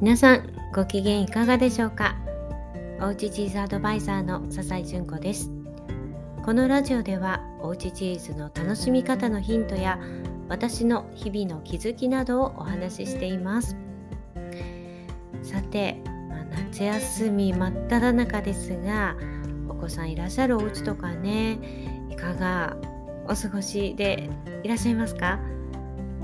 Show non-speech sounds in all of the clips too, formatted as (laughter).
皆さんご機嫌いかがでしょうか？おうちチーズアドバイザーの笹井純子です。このラジオではおうちチーズの楽しみ方のヒントや私の日々の気づきなどをお話ししています。さて、まあ、夏休み真っ只中ですがお子さんいらっしゃるお家とかねいかがお過ごしでいらっしゃいますか、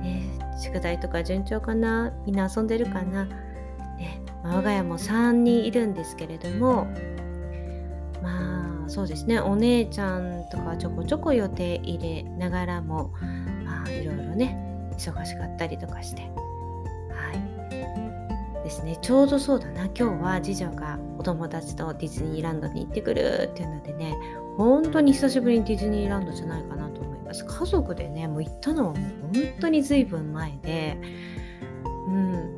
ね、宿題とか順調かな？みんな遊んでるかな、我が家も3人いるんですけれどもまあそうですね。お姉ちゃんとかちょこちょこ予定入れながらもまあいろいろね忙しかったりとかして。はい。ですね。ちょうどそうだな。今日は次女がお友達とディズニーランドに行ってくるっていうのでね本当に久しぶりにディズニーランドじゃないかなと思います。家族でねもう行ったのはもう本当に随分前でうん。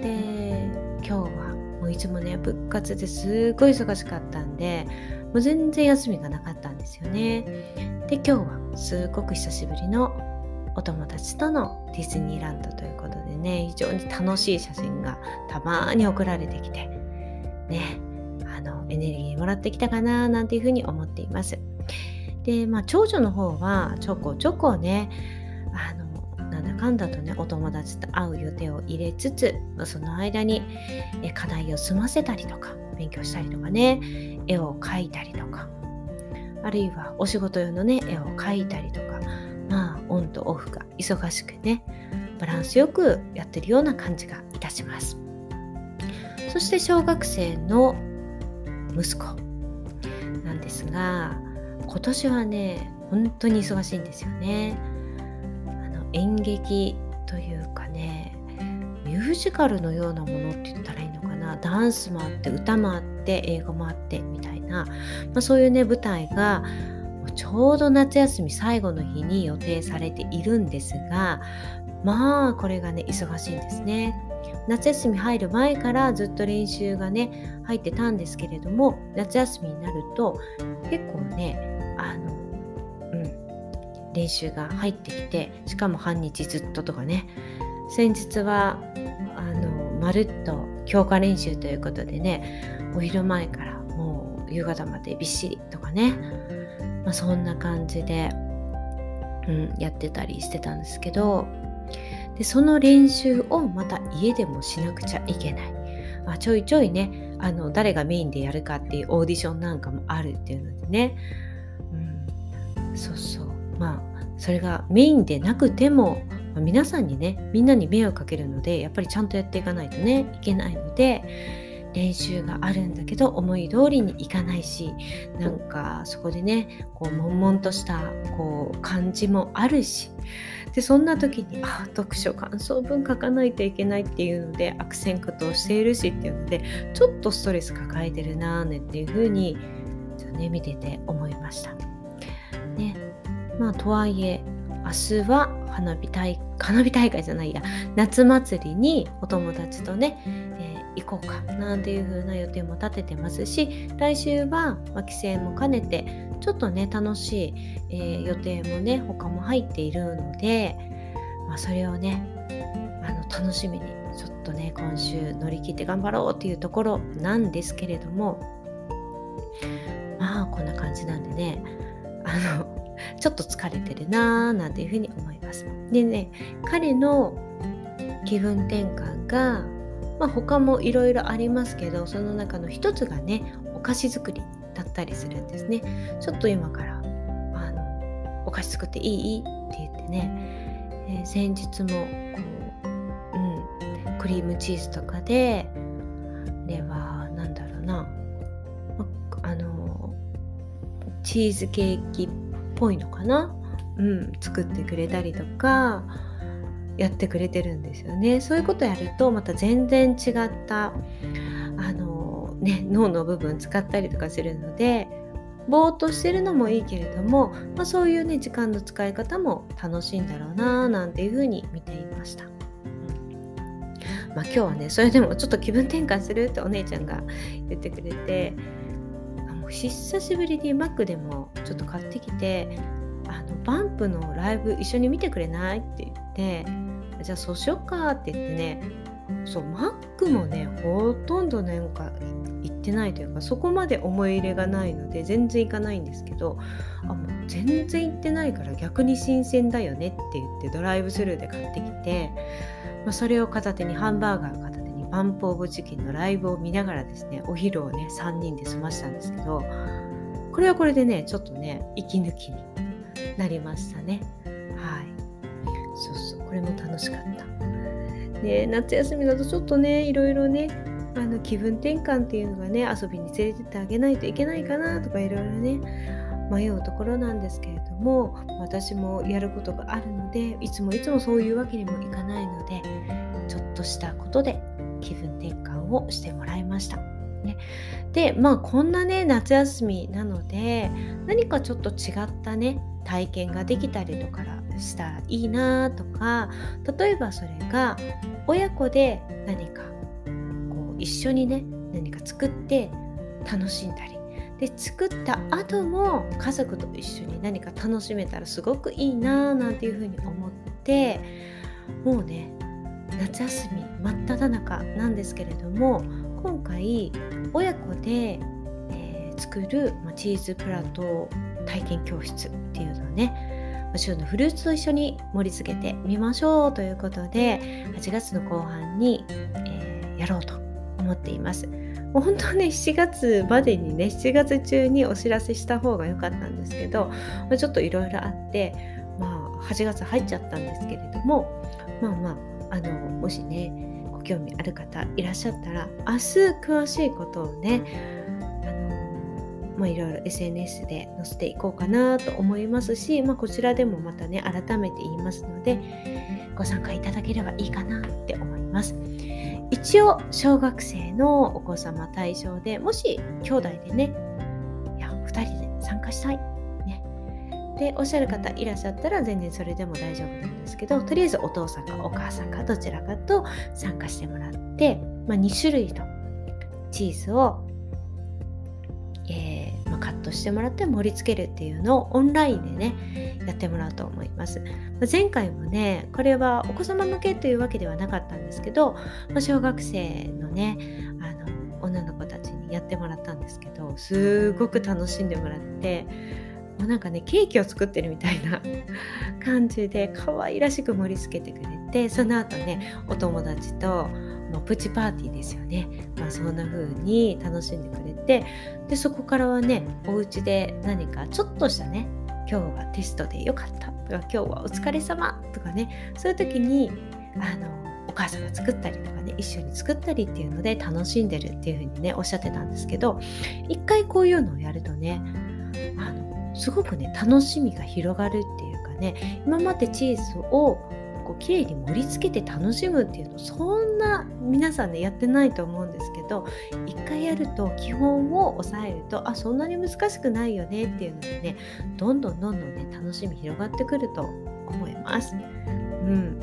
で今日はもういつもね部活ですごい忙しかったんでもう全然休みがなかったんですよねで今日はすごく久しぶりのお友達とのディズニーランドということでね非常に楽しい写真がたまに送られてきてねあのエネルギーもらってきたかななんていうふうに思っています。で、まあ、長女の方はちょこちょこねあかんだとねお友達と会う予定を入れつつその間に課題を済ませたりとか勉強したりとかね絵を描いたりとかあるいはお仕事用のね絵を描いたりとかまあオンとオフが忙しくねバランスよくやってるような感じがいたします。そして小学生の息子なんですが今年はね本当に忙しいんですよね。演劇というかねミュージカルのようなものって言ったらいいのかなダンスもあって歌もあって英語もあってみたいな、まあ、そういうね舞台がちょうど夏休み最後の日に予定されているんですがまあこれがね忙しいんですね。夏休み入る前からずっと練習がね入ってたんですけれども夏休みになると結構ねあの練習が入ってきてしかも半日ずっととかね。先日はあのまるっと強化練習ということでねお昼前からもう夕方までびっしりとかね、まあ、そんな感じで、うん、やってたりしてたんですけど。でその練習をまた家でもしなくちゃいけない、あ、ちょいちょいねあの誰がメインでやるかっていうオーディションなんかもあるっていうのでね、うん、そうそう。まあそれがメインでなくても、まあ、皆さんにねみんなに迷惑かけるのでやっぱりちゃんとやっていかないとねいけないので練習があるんだけど思い通りにいかないしなんかそこでねこう悶々としたこう感じもあるしでそんな時にあ読書感想文書かないといけないっていうので悪戦苦闘しているしっていうのでちょっとストレス抱えてるなーねっていう風にね見てて思いました。まあとはいえ明日は花火大花火大会じゃないや夏祭りにお友達とね、えー、行こうかなんていう風な予定も立ててますし来週は、ま帰省も兼ねてちょっとね楽しい、えー、予定もね他も入っているので、まあ、それをねあの楽しみにちょっとね今週乗り切って頑張ろうっていうところなんですけれどもまあこんな感じなんでねあのちょっと疲れてるなーなんていうふうに思います。でね彼の気分転換が、まあ、他もいろいろありますけどその中の一つがねお菓子作りだったりするんですね。ちょっと今からあのお菓子作っていい？って言ってね、えー、先日もこう、うん、クリームチーズとかでではなんだろうなあのチーズケーキっぽいのかな、うん、作ってくれたりとかやってくれてるんですよね。そういうことやるとまた全然違ったあのね、脳の部分使ったりとかするのでぼーっとしてるのもいいけれども、まあ、そういうね時間の使い方も楽しいんだろうななんていうふうに見ていました。まあ、今日はねそれでもちょっと気分転換するってお姉ちゃんが言ってくれて久しぶりにマックでもちょっと買ってきてあのバンプのライブ一緒に見てくれないって言ってじゃあそうしよっかって言ってねそうマックもねほとんどなんか行ってないというかそこまで思い入れがないので全然行かないんですけどあもう全然行ってないから逆に新鮮だよねって言ってドライブスルーで買ってきて、まあ、それを片手にハンバーガー片手パンプオブチキンのライブを見ながらですねお昼をね3人で済ましたんですけどこれはこれでねちょっとね息抜きになりましたね。はい。そうそうこれも楽しかった。で夏休みだとちょっとねいろいろねあの気分転換っていうのがね遊びに連れてってあげないといけないかなとかいろいろね迷うところなんですけれども私もやることがあるのでいつもいつもそういうわけにもいかないのでちょっとしたことで気分転換をしてもらいました。ね、でまあこんなね夏休みなので何かちょっと違ったね体験ができたりとかしたらいいなとか例えばそれが親子で何かこう一緒にね何か作って楽しんだりで作った後も家族と一緒に何か楽しめたらすごくいいななんていうふうに思ってもうね夏休み真っ只中なんですけれども今回親子で、えー、作る、まチーズプラト体験教室っていうのをね旬のフルーツと一緒に盛り付けてみましょうということで8月の後半に、えー、やろうと思っています。もう本当ね7月までにね7月中にお知らせした方が良かったんですけど、まあ、ちょっといろいろあってまあ8月入っちゃったんですけれどもまあまああのもしねご興味ある方いらっしゃったら明日詳しいことをねま、いろいろ SNS で載せていこうかなと思いますし、まあ、こちらでもまたね改めて言いますのでご参加いただければいいかなって思います。一応小学生のお子様対象でもし兄弟でねいや2人で参加したい。でおっしゃる方いらっしゃったら全然それでも大丈夫なんですけどとりあえずお父さんかお母さんかどちらかと参加してもらって、まあ、2種類のチーズをえー、まあ、カットしてもらって盛り付けるっていうのをオンラインでねやってもらうと思います、まあ、前回もねこれはお子様向けというわけではなかったんですけど、ま、小学生のねあの女の子たちにやってもらったんですけどすごく楽しんでもらってもうなんかねケーキを作ってるみたいな (laughs) 感じで可愛らしく盛り付けてくれてその後ねお友達とまあ、プチパーティーですよね、まあ、そんな風に楽しんでくれてでそこからはねお家で何かちょっとしたね今日はテストでよかった。とか今日はお疲れ様。とかねそういう時にあのお母さんが作ったりとかね一緒に作ったりっていうので楽しんでるっていう風にねおっしゃってたんですけど一回こういうのをやるとねあのすごくね楽しみが広がるっていうかね今までチーズをこう綺麗に盛り付けて楽しむっていうのそんな皆さんねやってないと思うんですけど一回やると基本を押さえるとあそんなに難しくないよねっていうのでねどんどんどんどんね楽しみ広がってくると思います。うん、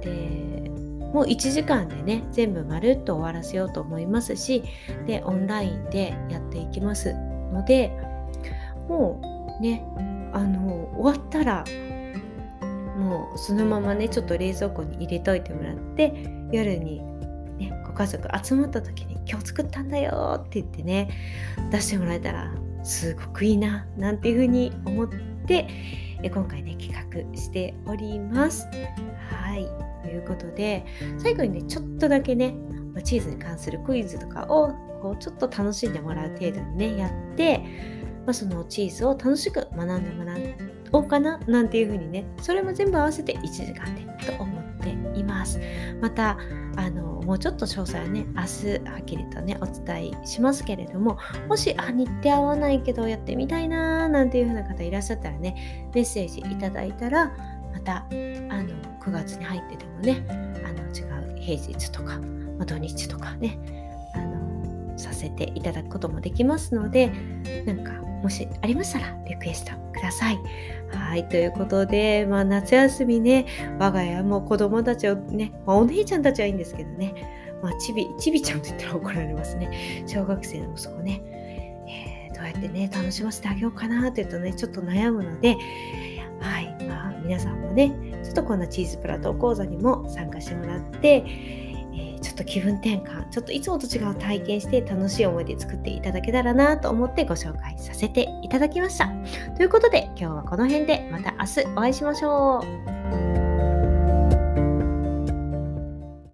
でもう1時間でね全部まるっと終わらせようと思いますしでオンラインでやっていきますのでもうねあの終わったらもうそのままねちょっと冷蔵庫に入れといてもらって夜に、ね、ご家族集まった時に「今日作ったんだよ」って言ってね出してもらえたらすごくいいななんていうふうに思って今回ね企画しております。はいということで最後にねちょっとだけねチーズに関するクイズとかをこうちょっと楽しんでもらう程度にねやって、まあ、そのチーズを楽しく学んでもらおうかななんていう風にねそれも全部合わせて1時間でと思っています。またあのもうちょっと詳細はね明日はっきりとねお伝えしますけれどももしあ日程合わないけどやってみたいなーなんていう風な方いらっしゃったらねメッセージいただいたらまたあの9月に入っててもねあの違う平日とか、まあ、土日とかねあのさせていただくこともできますのでなんかもしありましたらリクエストください。はい、ということで、まあ、夏休みね、我が家も子供たちをね、まあ、お姉ちゃんたちはいいんですけどね、まあ、ちび、ちびちゃんと言ったら怒られますね。小学生の息子ね、えー、どうやってね、楽しませてあげようかなって言うとね、ちょっと悩むので、はい、まあ、皆さんもね、ちょっとこんなチーズプラトー講座にも参加してもらって、と気分転換ちょっといつもと違う体験して楽しい思い出作っていただけたらなと思ってご紹介させていただきました。ということで今日はこの辺でまた明日お会いしましょう。